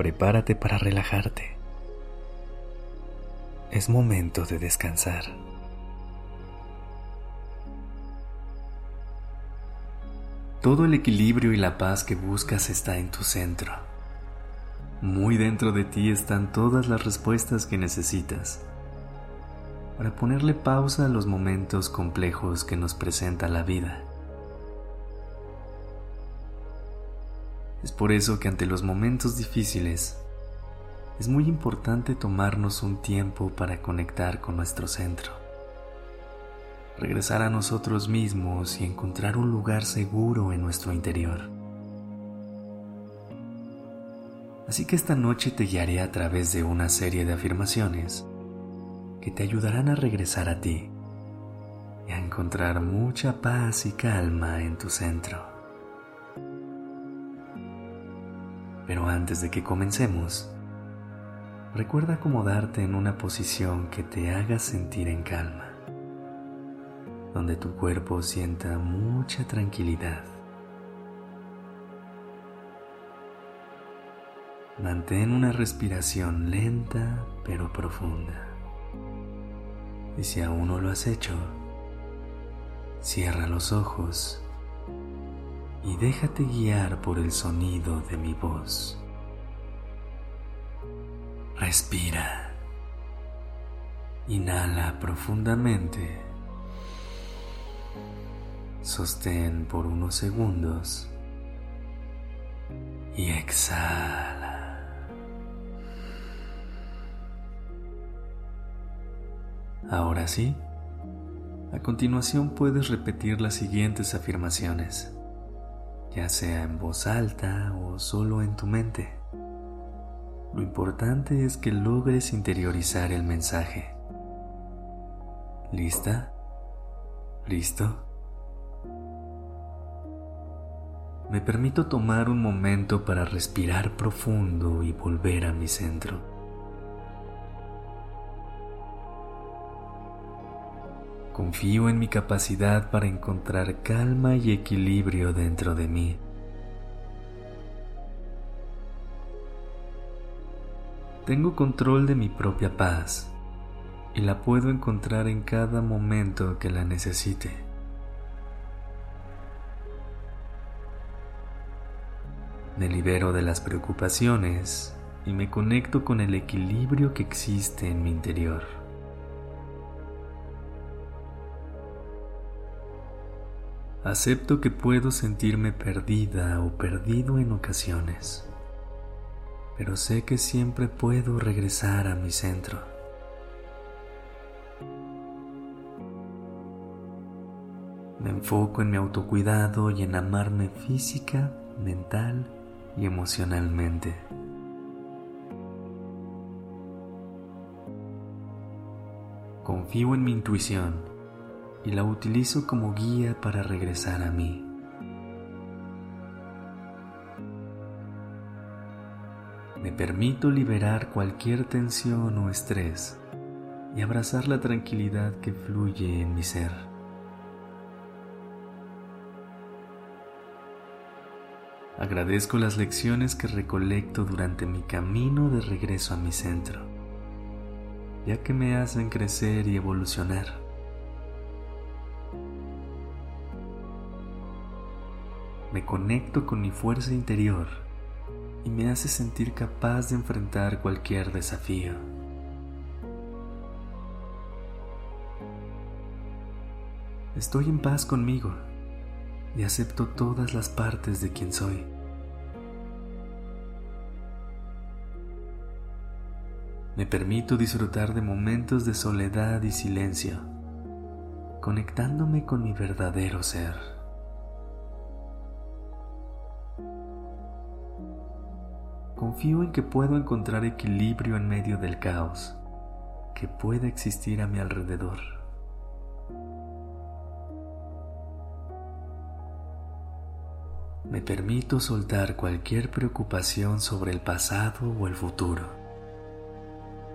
Prepárate para relajarte. Es momento de descansar. Todo el equilibrio y la paz que buscas está en tu centro. Muy dentro de ti están todas las respuestas que necesitas para ponerle pausa a los momentos complejos que nos presenta la vida. Es por eso que ante los momentos difíciles es muy importante tomarnos un tiempo para conectar con nuestro centro, regresar a nosotros mismos y encontrar un lugar seguro en nuestro interior. Así que esta noche te guiaré a través de una serie de afirmaciones que te ayudarán a regresar a ti y a encontrar mucha paz y calma en tu centro. Pero antes de que comencemos, recuerda acomodarte en una posición que te haga sentir en calma, donde tu cuerpo sienta mucha tranquilidad. Mantén una respiración lenta pero profunda. Y si aún no lo has hecho, cierra los ojos y déjate guiar por el sonido de mi voz. Respira. Inhala profundamente. Sostén por unos segundos y exhala. Ahora sí, a continuación puedes repetir las siguientes afirmaciones ya sea en voz alta o solo en tu mente. Lo importante es que logres interiorizar el mensaje. ¿Lista? ¿Listo? Me permito tomar un momento para respirar profundo y volver a mi centro. Confío en mi capacidad para encontrar calma y equilibrio dentro de mí. Tengo control de mi propia paz y la puedo encontrar en cada momento que la necesite. Me libero de las preocupaciones y me conecto con el equilibrio que existe en mi interior. Acepto que puedo sentirme perdida o perdido en ocasiones, pero sé que siempre puedo regresar a mi centro. Me enfoco en mi autocuidado y en amarme física, mental y emocionalmente. Confío en mi intuición y la utilizo como guía para regresar a mí. Me permito liberar cualquier tensión o estrés y abrazar la tranquilidad que fluye en mi ser. Agradezco las lecciones que recolecto durante mi camino de regreso a mi centro, ya que me hacen crecer y evolucionar. Me conecto con mi fuerza interior y me hace sentir capaz de enfrentar cualquier desafío. Estoy en paz conmigo y acepto todas las partes de quien soy. Me permito disfrutar de momentos de soledad y silencio, conectándome con mi verdadero ser. Confío en que puedo encontrar equilibrio en medio del caos que pueda existir a mi alrededor. Me permito soltar cualquier preocupación sobre el pasado o el futuro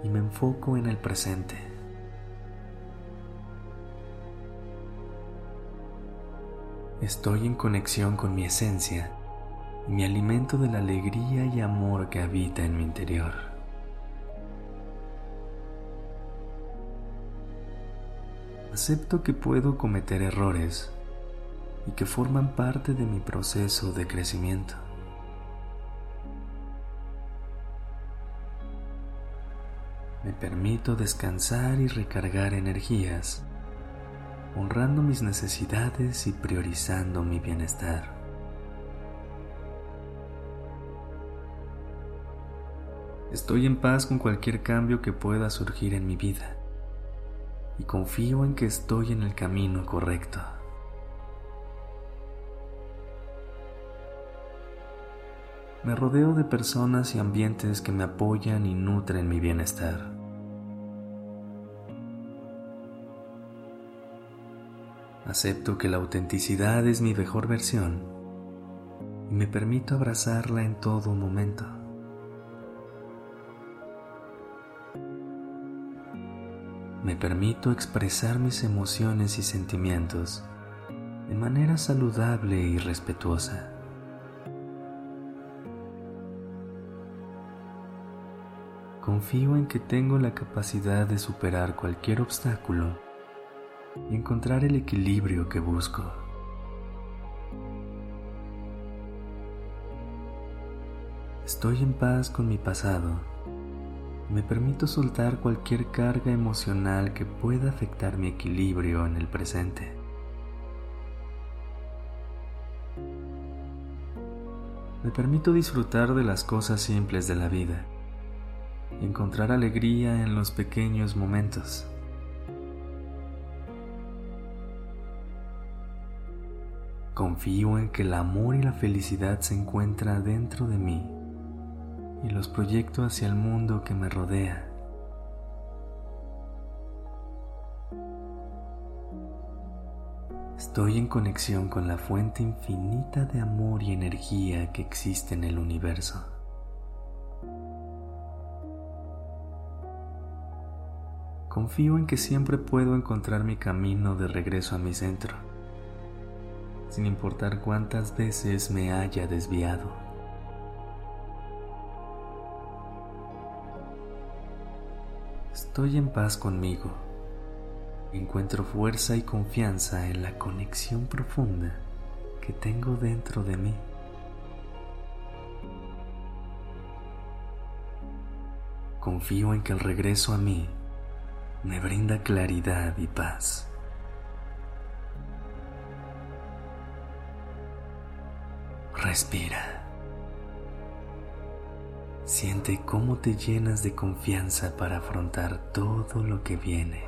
y me enfoco en el presente. Estoy en conexión con mi esencia y me alimento de la alegría y amor que habita en mi interior. Acepto que puedo cometer errores y que forman parte de mi proceso de crecimiento. Me permito descansar y recargar energías, honrando mis necesidades y priorizando mi bienestar. Estoy en paz con cualquier cambio que pueda surgir en mi vida y confío en que estoy en el camino correcto. Me rodeo de personas y ambientes que me apoyan y nutren mi bienestar. Acepto que la autenticidad es mi mejor versión y me permito abrazarla en todo momento. Me permito expresar mis emociones y sentimientos de manera saludable y respetuosa. Confío en que tengo la capacidad de superar cualquier obstáculo y encontrar el equilibrio que busco. Estoy en paz con mi pasado me permito soltar cualquier carga emocional que pueda afectar mi equilibrio en el presente. Me permito disfrutar de las cosas simples de la vida encontrar alegría en los pequeños momentos. Confío en que el amor y la felicidad se encuentran dentro de mí y los proyecto hacia el mundo que me rodea. Estoy en conexión con la fuente infinita de amor y energía que existe en el universo. Confío en que siempre puedo encontrar mi camino de regreso a mi centro, sin importar cuántas veces me haya desviado. Estoy en paz conmigo. Encuentro fuerza y confianza en la conexión profunda que tengo dentro de mí. Confío en que el regreso a mí me brinda claridad y paz. Respira. Siente cómo te llenas de confianza para afrontar todo lo que viene.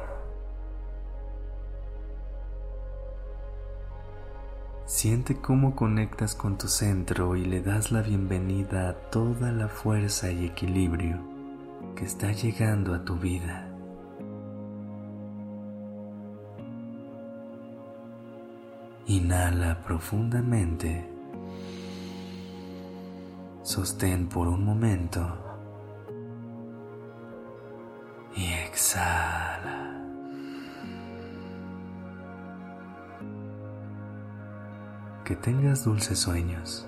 Siente cómo conectas con tu centro y le das la bienvenida a toda la fuerza y equilibrio que está llegando a tu vida. Inhala profundamente Sostén por un momento y exhala. Que tengas dulces sueños.